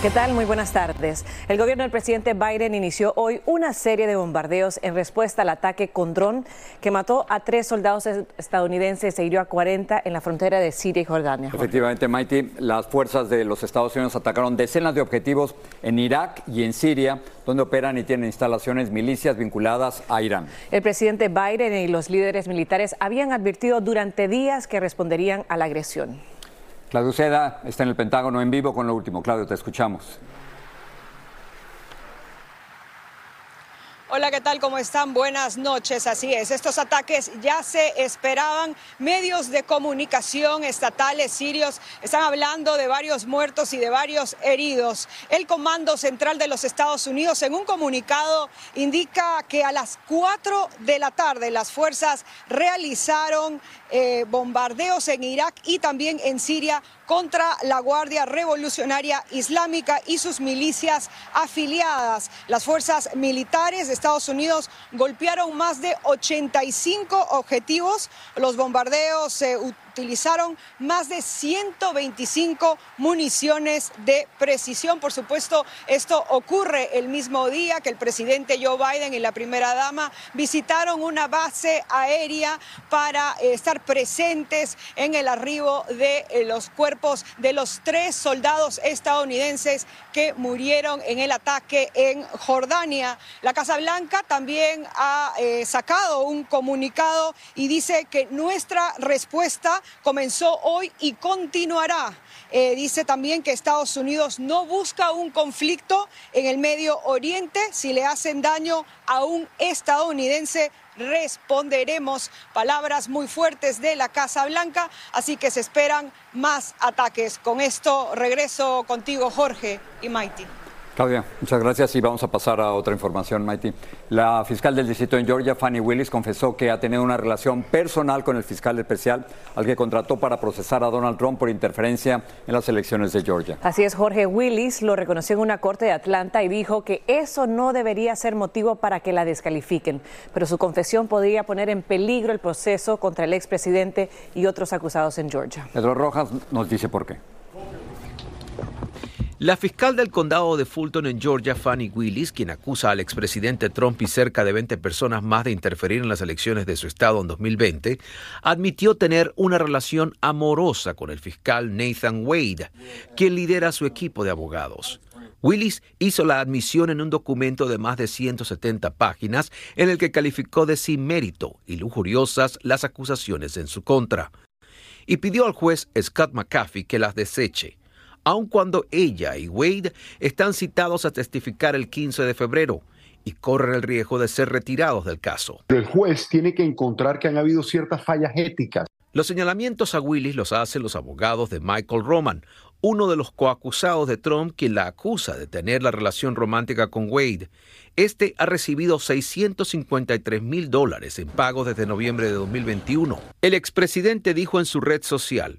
¿Qué tal? Muy buenas tardes. El gobierno del presidente Biden inició hoy una serie de bombardeos en respuesta al ataque con dron que mató a tres soldados estadounidenses e hirió a 40 en la frontera de Siria y Jordania. Efectivamente, Mighty, las fuerzas de los Estados Unidos atacaron decenas de objetivos en Irak y en Siria, donde operan y tienen instalaciones milicias vinculadas a Irán. El presidente Biden y los líderes militares habían advertido durante días que responderían a la agresión. Claudio Seda está en el Pentágono en vivo con lo último. Claudio, te escuchamos. Hola, ¿qué tal? ¿Cómo están? Buenas noches. Así es, estos ataques ya se esperaban. Medios de comunicación estatales sirios están hablando de varios muertos y de varios heridos. El Comando Central de los Estados Unidos en un comunicado indica que a las 4 de la tarde las fuerzas realizaron eh, bombardeos en Irak y también en Siria contra la Guardia Revolucionaria Islámica y sus milicias afiliadas. Las fuerzas militares de Estados Unidos golpearon más de 85 objetivos. Los bombardeos se utilizaron más de 125 municiones de precisión. Por supuesto, esto ocurre el mismo día que el presidente Joe Biden y la primera dama visitaron una base aérea para eh, estar presentes en el arribo de eh, los cuerpos de los tres soldados estadounidenses que murieron en el ataque en Jordania. La Casa Blanca también ha eh, sacado un comunicado y dice que nuestra respuesta comenzó hoy y continuará. Eh, dice también que Estados Unidos no busca un conflicto en el Medio Oriente. Si le hacen daño a un estadounidense, responderemos. Palabras muy fuertes de la Casa Blanca, así que se esperan más ataques. Con esto regreso contigo, Jorge y Maiti. Claudia, muchas gracias y vamos a pasar a otra información, Mighty. La fiscal del distrito en Georgia, Fanny Willis, confesó que ha tenido una relación personal con el fiscal especial al que contrató para procesar a Donald Trump por interferencia en las elecciones de Georgia. Así es, Jorge Willis lo reconoció en una corte de Atlanta y dijo que eso no debería ser motivo para que la descalifiquen, pero su confesión podría poner en peligro el proceso contra el expresidente y otros acusados en Georgia. Pedro Rojas nos dice por qué. La fiscal del condado de Fulton en Georgia, Fanny Willis, quien acusa al expresidente Trump y cerca de 20 personas más de interferir en las elecciones de su estado en 2020, admitió tener una relación amorosa con el fiscal Nathan Wade, quien lidera su equipo de abogados. Willis hizo la admisión en un documento de más de 170 páginas en el que calificó de sin mérito y lujuriosas las acusaciones en su contra, y pidió al juez Scott McAfee que las deseche aun cuando ella y Wade están citados a testificar el 15 de febrero y corren el riesgo de ser retirados del caso. El juez tiene que encontrar que han habido ciertas fallas éticas. Los señalamientos a Willis los hacen los abogados de Michael Roman, uno de los coacusados de Trump quien la acusa de tener la relación romántica con Wade. Este ha recibido 653 mil dólares en pagos desde noviembre de 2021. El expresidente dijo en su red social,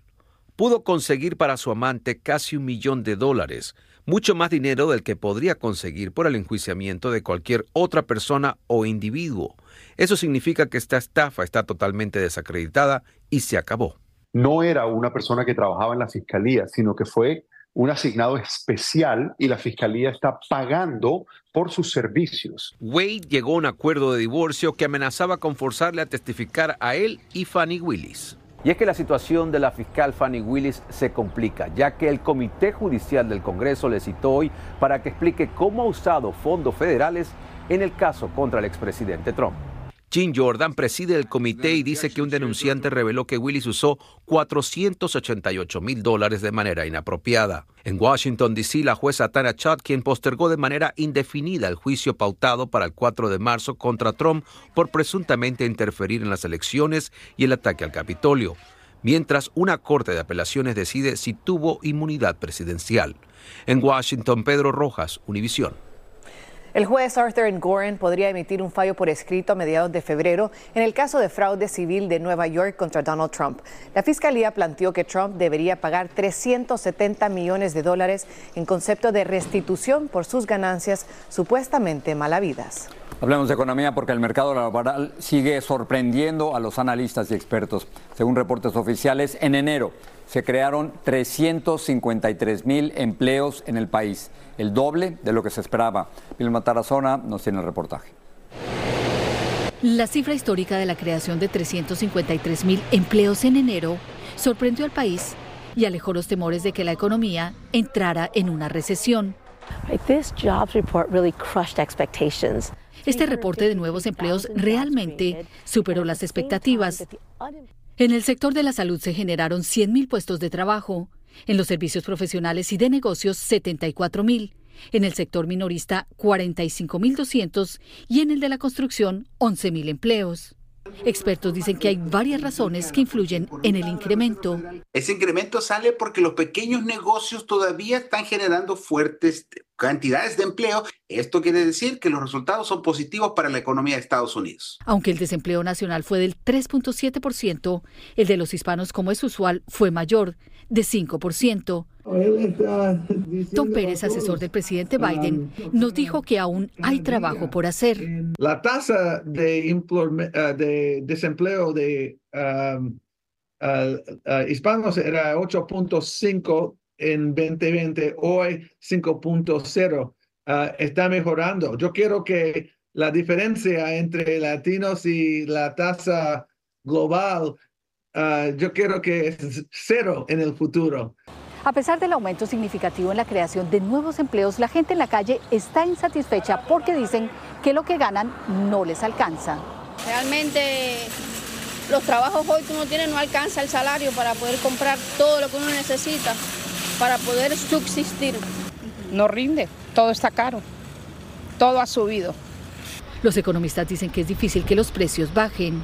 pudo conseguir para su amante casi un millón de dólares, mucho más dinero del que podría conseguir por el enjuiciamiento de cualquier otra persona o individuo. Eso significa que esta estafa está totalmente desacreditada y se acabó. No era una persona que trabajaba en la fiscalía, sino que fue un asignado especial y la fiscalía está pagando por sus servicios. Wade llegó a un acuerdo de divorcio que amenazaba con forzarle a testificar a él y Fanny Willis. Y es que la situación de la fiscal Fanny Willis se complica, ya que el Comité Judicial del Congreso le citó hoy para que explique cómo ha usado fondos federales en el caso contra el expresidente Trump. Jim Jordan preside el comité y dice que un denunciante reveló que Willis usó 488 mil dólares de manera inapropiada. En Washington, D.C., la jueza Tara Chutkin postergó de manera indefinida el juicio pautado para el 4 de marzo contra Trump por presuntamente interferir en las elecciones y el ataque al Capitolio, mientras una corte de apelaciones decide si tuvo inmunidad presidencial. En Washington, Pedro Rojas, Univisión. El juez Arthur Goren podría emitir un fallo por escrito a mediados de febrero en el caso de fraude civil de Nueva York contra Donald Trump. La fiscalía planteó que Trump debería pagar 370 millones de dólares en concepto de restitución por sus ganancias supuestamente malavidas. Hablemos de economía porque el mercado laboral sigue sorprendiendo a los analistas y expertos. Según reportes oficiales, en enero se crearon 353 mil empleos en el país, el doble de lo que se esperaba. Vilma Tarazona nos tiene el reportaje. La cifra histórica de la creación de 353 mil empleos en enero sorprendió al país y alejó los temores de que la economía entrara en una recesión. Este reporte de nuevos empleos realmente superó las expectativas. En el sector de la salud se generaron 100.000 puestos de trabajo, en los servicios profesionales y de negocios 74.000, en el sector minorista 45.200 y en el de la construcción 11.000 empleos. Expertos dicen que hay varias razones que influyen en el incremento. Ese incremento sale porque los pequeños negocios todavía están generando fuertes cantidades de empleo. Esto quiere decir que los resultados son positivos para la economía de Estados Unidos. Aunque el desempleo nacional fue del 3.7%, el de los hispanos, como es usual, fue mayor, de 5%. Tom Pérez, asesor del presidente Biden, nos dijo que aún hay trabajo por hacer. La tasa de, eh, desempleo de um, hispanos era 8.5 en 2020, hoy 5.0. Ah, está mejorando. Yo quiero que la diferencia entre latinos y la tasa global, ah, yo quiero que es cero en el futuro. A pesar del aumento significativo en la creación de nuevos empleos, la gente en la calle está insatisfecha porque dicen que lo que ganan no les alcanza. Realmente los trabajos hoy que uno tiene no alcanza el salario para poder comprar todo lo que uno necesita para poder subsistir. No rinde, todo está caro, todo ha subido. Los economistas dicen que es difícil que los precios bajen.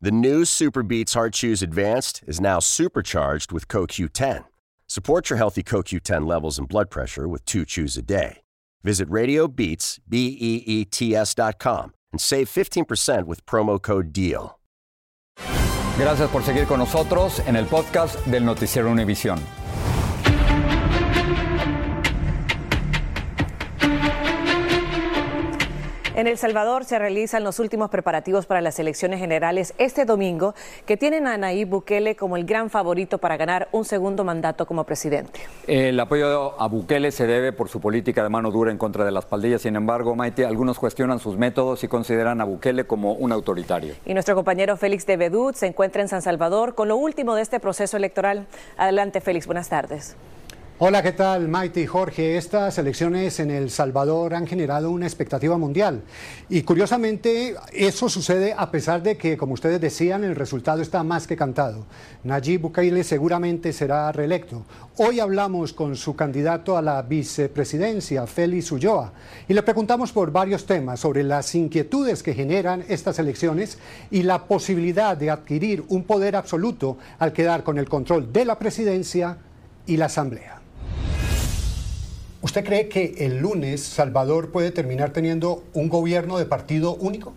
The new Super Beats Heart Chews Advanced is now supercharged with CoQ10. Support your healthy CoQ10 levels and blood pressure with two chews a day. Visit RadioBeats, B-E-E-T-S dot com and save 15% with promo code DEAL. Gracias por seguir con nosotros en el podcast del Noticiero Univisión. En El Salvador se realizan los últimos preparativos para las elecciones generales este domingo, que tienen a Nayib Bukele como el gran favorito para ganar un segundo mandato como presidente. El apoyo a Bukele se debe por su política de mano dura en contra de las pandillas. Sin embargo, Maite, algunos cuestionan sus métodos y consideran a Bukele como un autoritario. Y nuestro compañero Félix de Bedut se encuentra en San Salvador con lo último de este proceso electoral. Adelante, Félix. Buenas tardes. Hola, ¿qué tal, Maite y Jorge? Estas elecciones en El Salvador han generado una expectativa mundial. Y curiosamente, eso sucede a pesar de que, como ustedes decían, el resultado está más que cantado. Nayib Bukele seguramente será reelecto. Hoy hablamos con su candidato a la vicepresidencia, Félix Ulloa, y le preguntamos por varios temas sobre las inquietudes que generan estas elecciones y la posibilidad de adquirir un poder absoluto al quedar con el control de la presidencia y la asamblea. ¿Usted cree que el lunes Salvador puede terminar teniendo un gobierno de partido único?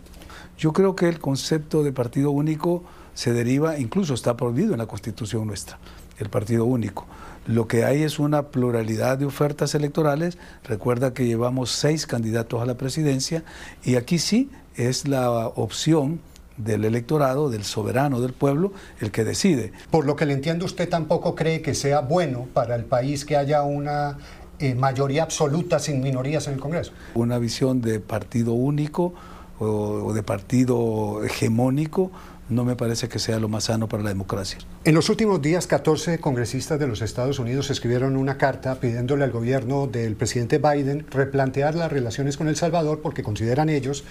Yo creo que el concepto de partido único se deriva, incluso está prohibido en la constitución nuestra, el partido único. Lo que hay es una pluralidad de ofertas electorales. Recuerda que llevamos seis candidatos a la presidencia y aquí sí es la opción del electorado, del soberano del pueblo, el que decide. Por lo que le entiendo, usted tampoco cree que sea bueno para el país que haya una eh, mayoría absoluta sin minorías en el Congreso. Una visión de partido único o, de partido hegemónico no me parece que sea lo más sano para la democracia. En los últimos días, 14 congresistas de los Estados Unidos escribieron una carta pidiéndole al gobierno del presidente Biden replantear las relaciones con El Salvador porque consideran ellos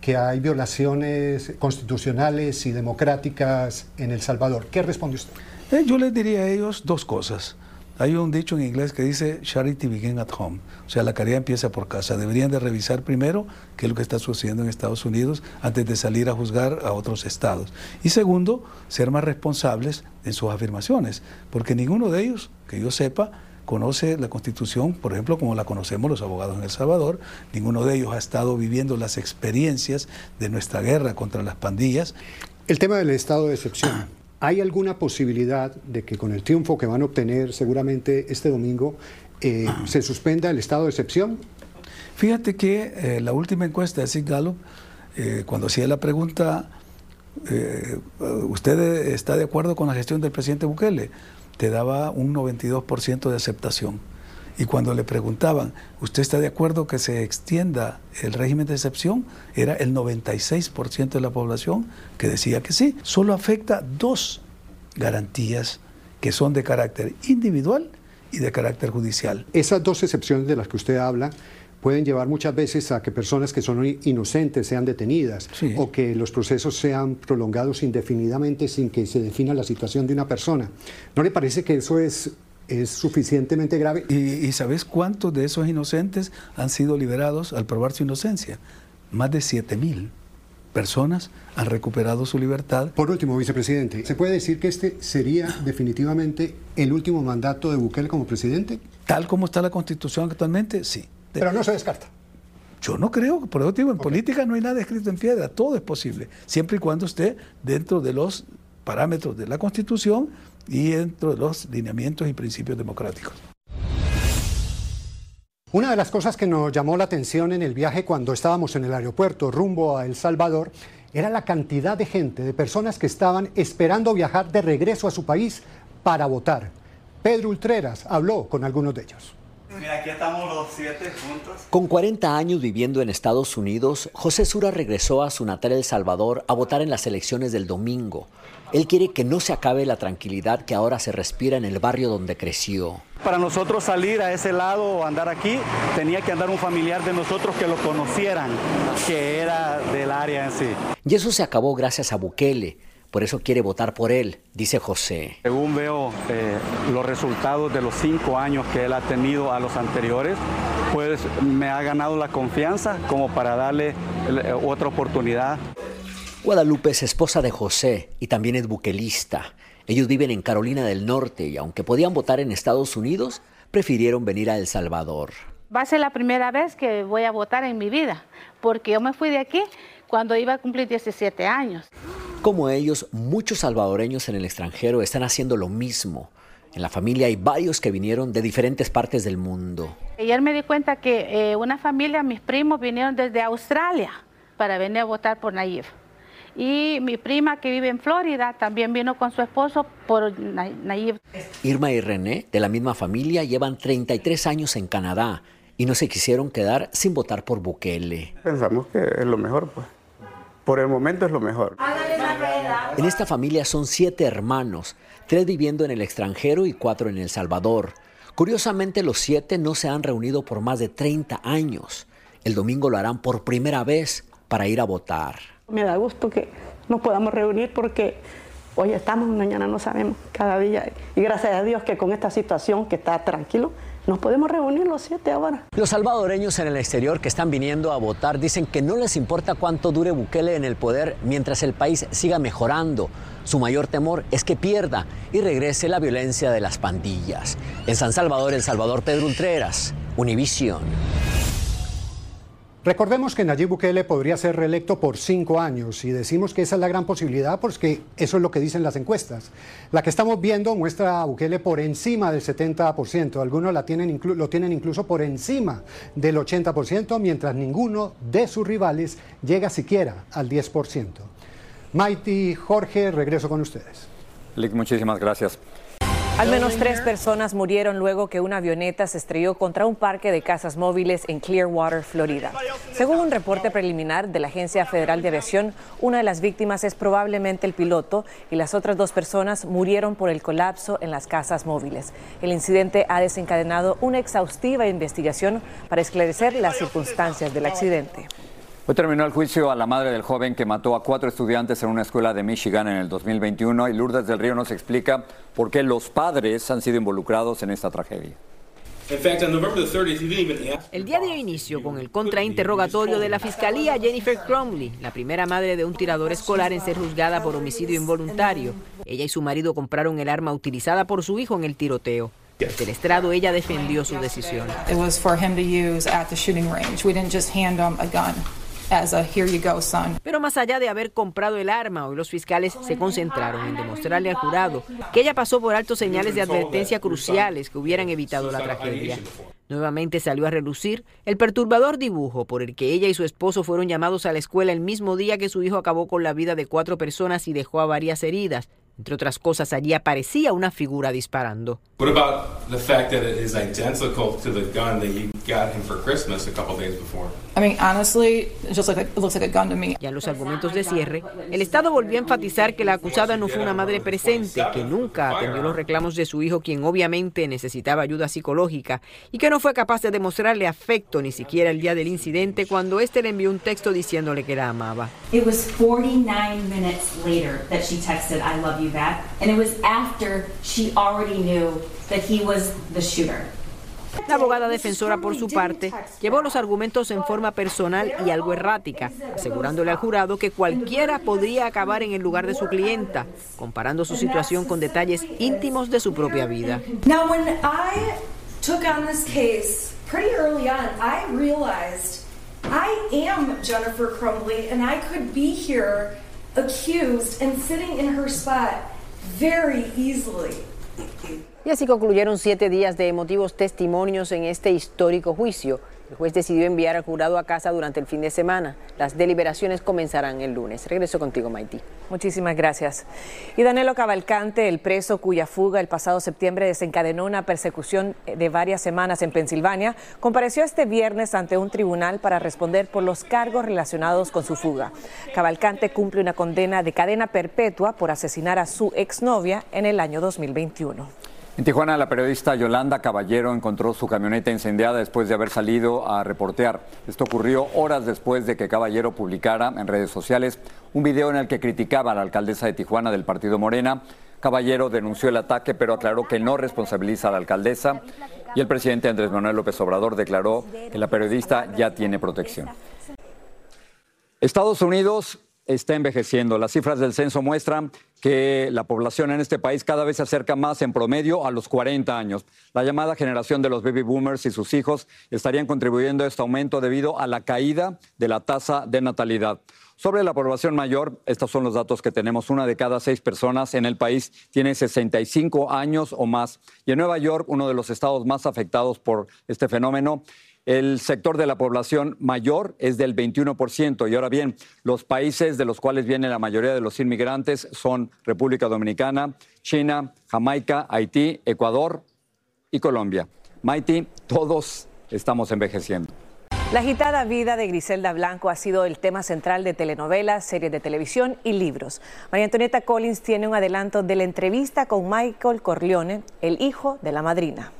que hay violaciones constitucionales y democráticas en El Salvador. ¿Qué responde usted? Eh, yo les diría a ellos dos cosas. Hay un dicho en inglés que dice charity begins at home, o sea, la caridad empieza por casa. Deberían de revisar primero qué es lo que está sucediendo en Estados Unidos antes de salir a juzgar a otros estados. Y segundo, ser más responsables en sus afirmaciones, porque ninguno de ellos, que yo sepa, conoce la Constitución, por ejemplo, como la conocemos los abogados en El Salvador. Ninguno de ellos ha estado viviendo las experiencias de nuestra guerra contra las pandillas. El tema del estado de excepción. ¿Hay alguna posibilidad de que con el triunfo que van a obtener seguramente este domingo eh, se suspenda el estado de excepción? Fíjate que eh, la última encuesta de Sig Gallup, eh, cuando hacía la pregunta, ¿usted está de acuerdo con la gestión del presidente Bukele? Te daba un 92% de aceptación. Y cuando le preguntaban, ¿usted está de acuerdo que se extienda el régimen de excepción? Era el 96% de la población que decía que sí. Solo afecta dos garantías que son de carácter individual y de carácter judicial. Esas dos excepciones de las que usted habla pueden llevar muchas veces a que personas que son inocentes sean detenidas o que los procesos sean prolongados indefinidamente sin que se defina la situación de una persona. ¿No le parece que eso es es suficientemente grave. ¿Y, sabes cuántos de esos inocentes han sido liberados al probar su inocencia? Más de 7 mil personas han recuperado su libertad. Por último, vicepresidente, ¿se puede decir que este sería definitivamente el último mandato de Bukele como presidente? Tal como está la constitución actualmente, sí. Pero no se descarta. Yo no creo, por eso digo, en política no hay nada escrito en piedra, todo es posible, siempre y cuando esté dentro de los parámetros de la Constitución y dentro de los lineamientos y principios democráticos. Una de las cosas que nos llamó la atención en el viaje cuando estábamos en el aeropuerto rumbo a El Salvador era la cantidad de gente, de personas que estaban esperando viajar de regreso a su país para votar. Pedro Ultreras habló con algunos de ellos. Mira, aquí estamos los siete juntos. Con 40 años viviendo en Estados Unidos, José Sura regresó a su natal El Salvador a votar en las elecciones del domingo. Él quiere que no se acabe la tranquilidad que ahora se respira en el barrio donde creció. Para nosotros salir a ese lado o andar aquí, tenía que andar un familiar de nosotros que lo conocieran, que era del área en sí. Y eso se acabó gracias a Bukele. Por eso quiere votar por él, dice José. Según veo eh, los resultados de los cinco años que él ha tenido a los anteriores, pues me ha ganado la confianza como para darle eh, otra oportunidad. Guadalupe es esposa de José y también es buquelista. Ellos viven en Carolina del Norte y aunque podían votar en Estados Unidos, prefirieron venir a El Salvador. Va a ser la primera vez que voy a votar en mi vida, porque yo me fui de aquí cuando iba a cumplir 17 años. Como ellos, muchos salvadoreños en el extranjero están haciendo lo mismo. En la familia hay varios que vinieron de diferentes partes del mundo. Ayer me di cuenta que eh, una familia, mis primos, vinieron desde Australia para venir a votar por Nayib. Y mi prima que vive en Florida también vino con su esposo por Nayib. Irma y René, de la misma familia, llevan 33 años en Canadá y no se quisieron quedar sin votar por Bukele. Pensamos que es lo mejor, pues. Por el momento es lo mejor. En esta familia son siete hermanos, tres viviendo en el extranjero y cuatro en El Salvador. Curiosamente, los siete no se han reunido por más de 30 años. El domingo lo harán por primera vez para ir a votar. Me da gusto que nos podamos reunir porque hoy estamos, mañana no sabemos, cada día. Y gracias a Dios que con esta situación que está tranquilo, nos podemos reunir los siete ahora. Los salvadoreños en el exterior que están viniendo a votar dicen que no les importa cuánto dure Bukele en el poder mientras el país siga mejorando. Su mayor temor es que pierda y regrese la violencia de las pandillas. En San Salvador, El Salvador, Pedro Ultreras, Univision. Recordemos que Nayib Bukele podría ser reelecto por cinco años y decimos que esa es la gran posibilidad porque eso es lo que dicen las encuestas. La que estamos viendo muestra a Bukele por encima del 70%, algunos la tienen lo tienen incluso por encima del 80%, mientras ninguno de sus rivales llega siquiera al 10%. Mighty, Jorge, regreso con ustedes. Lick, muchísimas gracias. Al menos tres personas murieron luego que una avioneta se estrelló contra un parque de casas móviles en Clearwater, Florida. Según un reporte preliminar de la Agencia Federal de Aviación, una de las víctimas es probablemente el piloto y las otras dos personas murieron por el colapso en las casas móviles. El incidente ha desencadenado una exhaustiva investigación para esclarecer las circunstancias del accidente. Hoy terminó el juicio a la madre del joven que mató a cuatro estudiantes en una escuela de Michigan en el 2021 y Lourdes del Río nos explica por qué los padres han sido involucrados en esta tragedia. El día dio inicio con el contrainterrogatorio de la fiscalía Jennifer Cromley, la primera madre de un tirador escolar en ser juzgada por homicidio involuntario. Ella y su marido compraron el arma utilizada por su hijo en el tiroteo. Desde el estrado ella defendió su decisión. Pero más allá de haber comprado el arma, hoy los fiscales se concentraron en demostrarle al jurado que ella pasó por altos señales de advertencia cruciales que hubieran evitado la tragedia. Nuevamente salió a relucir el perturbador dibujo por el que ella y su esposo fueron llamados a la escuela el mismo día que su hijo acabó con la vida de cuatro personas y dejó a varias heridas. Entre otras cosas, allí aparecía una figura disparando. What about the fact that it is identical to the gun that you got him for Christmas a couple days before? I mean, honestly, it just like a, it looks like a gun to me. Ya en los argumentos de cierre, el Estado volvió a enfatizar que la acusada no fue una madre presente, que nunca atendió los reclamos de su hijo, quien obviamente necesitaba ayuda psicológica, y que no fue capaz de demostrarle afecto ni siquiera el día del incidente cuando éste le envió un texto diciéndole que la amaba. It was 49 minutes later that she texted I love you back. And it was after she already knew that he was the shooter. La abogada defensora, por su parte, llevó los argumentos en forma personal y algo errática, asegurándole al jurado que cualquiera podría acabar en el lugar de su clienta, comparando su situación con detalles íntimos de su propia vida. Jennifer Crumbley and I could be here accused and sitting in her spot very easily. Y así concluyeron siete días de emotivos testimonios en este histórico juicio. El juez decidió enviar al jurado a casa durante el fin de semana. Las deliberaciones comenzarán el lunes. Regreso contigo, Maiti. Muchísimas gracias. Y Danilo Cavalcante, el preso cuya fuga el pasado septiembre desencadenó una persecución de varias semanas en Pensilvania, compareció este viernes ante un tribunal para responder por los cargos relacionados con su fuga. Cavalcante cumple una condena de cadena perpetua por asesinar a su exnovia en el año 2021. En Tijuana, la periodista Yolanda Caballero encontró su camioneta incendiada después de haber salido a reportear. Esto ocurrió horas después de que Caballero publicara en redes sociales un video en el que criticaba a la alcaldesa de Tijuana del partido Morena. Caballero denunció el ataque, pero aclaró que no responsabiliza a la alcaldesa. Y el presidente Andrés Manuel López Obrador declaró que la periodista ya tiene protección. Estados Unidos está envejeciendo. Las cifras del censo muestran que la población en este país cada vez se acerca más en promedio a los 40 años. La llamada generación de los baby boomers y sus hijos estarían contribuyendo a este aumento debido a la caída de la tasa de natalidad. Sobre la población mayor, estos son los datos que tenemos. Una de cada seis personas en el país tiene 65 años o más. Y en Nueva York, uno de los estados más afectados por este fenómeno, el sector de la población mayor es del 21%. Y ahora bien, los países de los cuales viene la mayoría de los inmigrantes son República Dominicana, China, Jamaica, Haití, Ecuador y Colombia. Maiti, todos estamos envejeciendo. La agitada vida de Griselda Blanco ha sido el tema central de telenovelas, series de televisión y libros. María Antonieta Collins tiene un adelanto de la entrevista con Michael Corleone, el hijo de la madrina.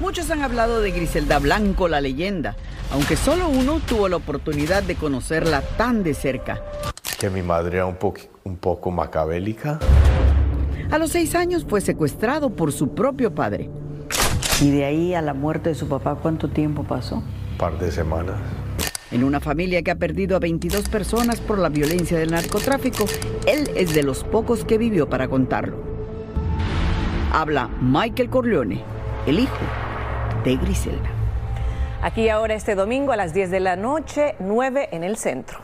Muchos han hablado de Griselda Blanco, la leyenda, aunque solo uno tuvo la oportunidad de conocerla tan de cerca. Que mi madre era un, un poco macabélica. A los seis años fue secuestrado por su propio padre. ¿Y de ahí a la muerte de su papá cuánto tiempo pasó? par de semanas. En una familia que ha perdido a 22 personas por la violencia del narcotráfico, él es de los pocos que vivió para contarlo. Habla Michael Corleone, el hijo de Griselda. Aquí ahora este domingo a las 10 de la noche, 9 en el centro.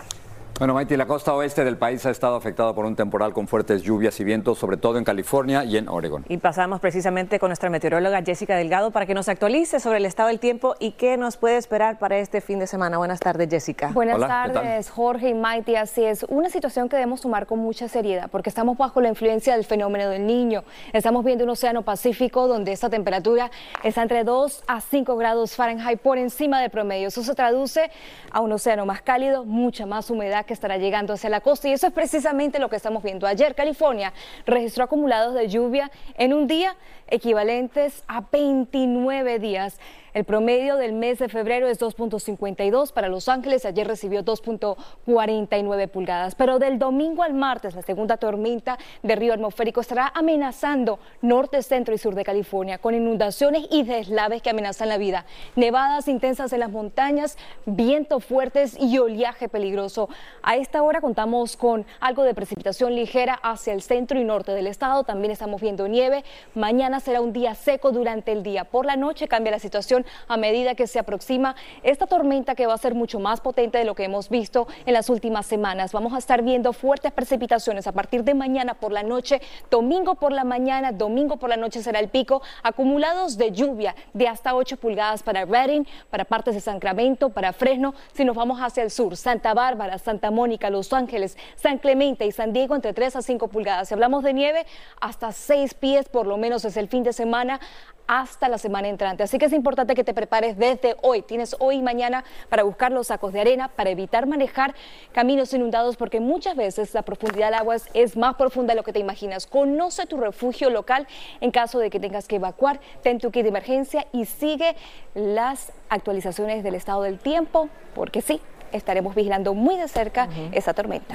Bueno, Maiti, la costa oeste del país ha estado afectada por un temporal con fuertes lluvias y vientos, sobre todo en California y en Oregon. Y pasamos precisamente con nuestra meteoróloga Jessica Delgado para que nos actualice sobre el estado del tiempo y qué nos puede esperar para este fin de semana. Buenas tardes, Jessica. Buenas tardes, Jorge y Maiti. Así es, una situación que debemos tomar con mucha seriedad porque estamos bajo la influencia del fenómeno del niño. Estamos viendo un océano Pacífico donde esta temperatura está entre 2 a 5 grados Fahrenheit por encima del promedio. Eso se traduce a un océano más cálido, mucha más humedad que estará llegando hacia la costa y eso es precisamente lo que estamos viendo. Ayer California registró acumulados de lluvia en un día equivalentes a 29 días. El promedio del mes de febrero es 2.52 para Los Ángeles. Ayer recibió 2.49 pulgadas. Pero del domingo al martes, la segunda tormenta de río atmosférico estará amenazando norte, centro y sur de California con inundaciones y deslaves que amenazan la vida. Nevadas intensas en las montañas, vientos fuertes y oleaje peligroso. A esta hora contamos con algo de precipitación ligera hacia el centro y norte del estado. También estamos viendo nieve. Mañana será un día seco durante el día. Por la noche cambia la situación a medida que se aproxima esta tormenta que va a ser mucho más potente de lo que hemos visto en las últimas semanas. Vamos a estar viendo fuertes precipitaciones a partir de mañana por la noche, domingo por la mañana, domingo por la noche será el pico, acumulados de lluvia de hasta 8 pulgadas para Redding, para partes de Sacramento, para Fresno. Si nos vamos hacia el sur, Santa Bárbara, Santa Mónica, Los Ángeles, San Clemente y San Diego entre 3 a 5 pulgadas. Si hablamos de nieve, hasta 6 pies por lo menos es el fin de semana hasta la semana entrante. Así que es importante que te prepares desde hoy. Tienes hoy y mañana para buscar los sacos de arena, para evitar manejar caminos inundados, porque muchas veces la profundidad del agua es más profunda de lo que te imaginas. Conoce tu refugio local en caso de que tengas que evacuar. Ten tu kit de emergencia y sigue las actualizaciones del estado del tiempo, porque sí, estaremos vigilando muy de cerca esa tormenta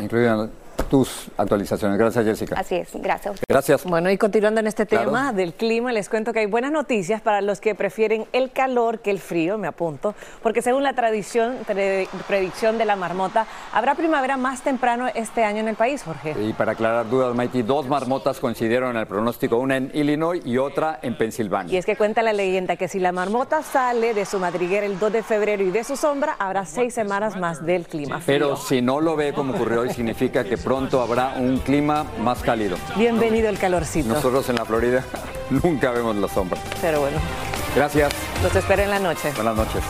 tus actualizaciones. Gracias, Jessica. Así es, gracias. Gracias. Bueno, y continuando en este tema del clima, les cuento que hay buenas noticias para los que prefieren el calor que el frío, me apunto, porque según la tradición, predicción de la marmota, habrá primavera más temprano este año en el país, Jorge. Y para aclarar dudas, Mikey, dos marmotas coincidieron en el pronóstico, una en Illinois y otra en Pensilvania. Y es que cuenta la leyenda que si la marmota sale de su madriguera el 2 de febrero y de su sombra, habrá seis semanas más del clima frío. Pero si no lo ve como ocurrió hoy, significa que pronto habrá un clima más cálido. Bienvenido el calorcito. Nosotros en la Florida nunca vemos la sombra. Pero bueno. Gracias. Los espero en la noche. Buenas noches.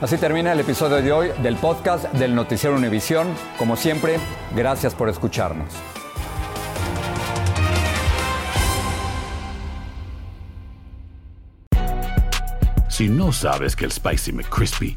Así termina el episodio de hoy del podcast del Noticiero Univisión. Como siempre, gracias por escucharnos. Si no sabes que el Spicy McCrispy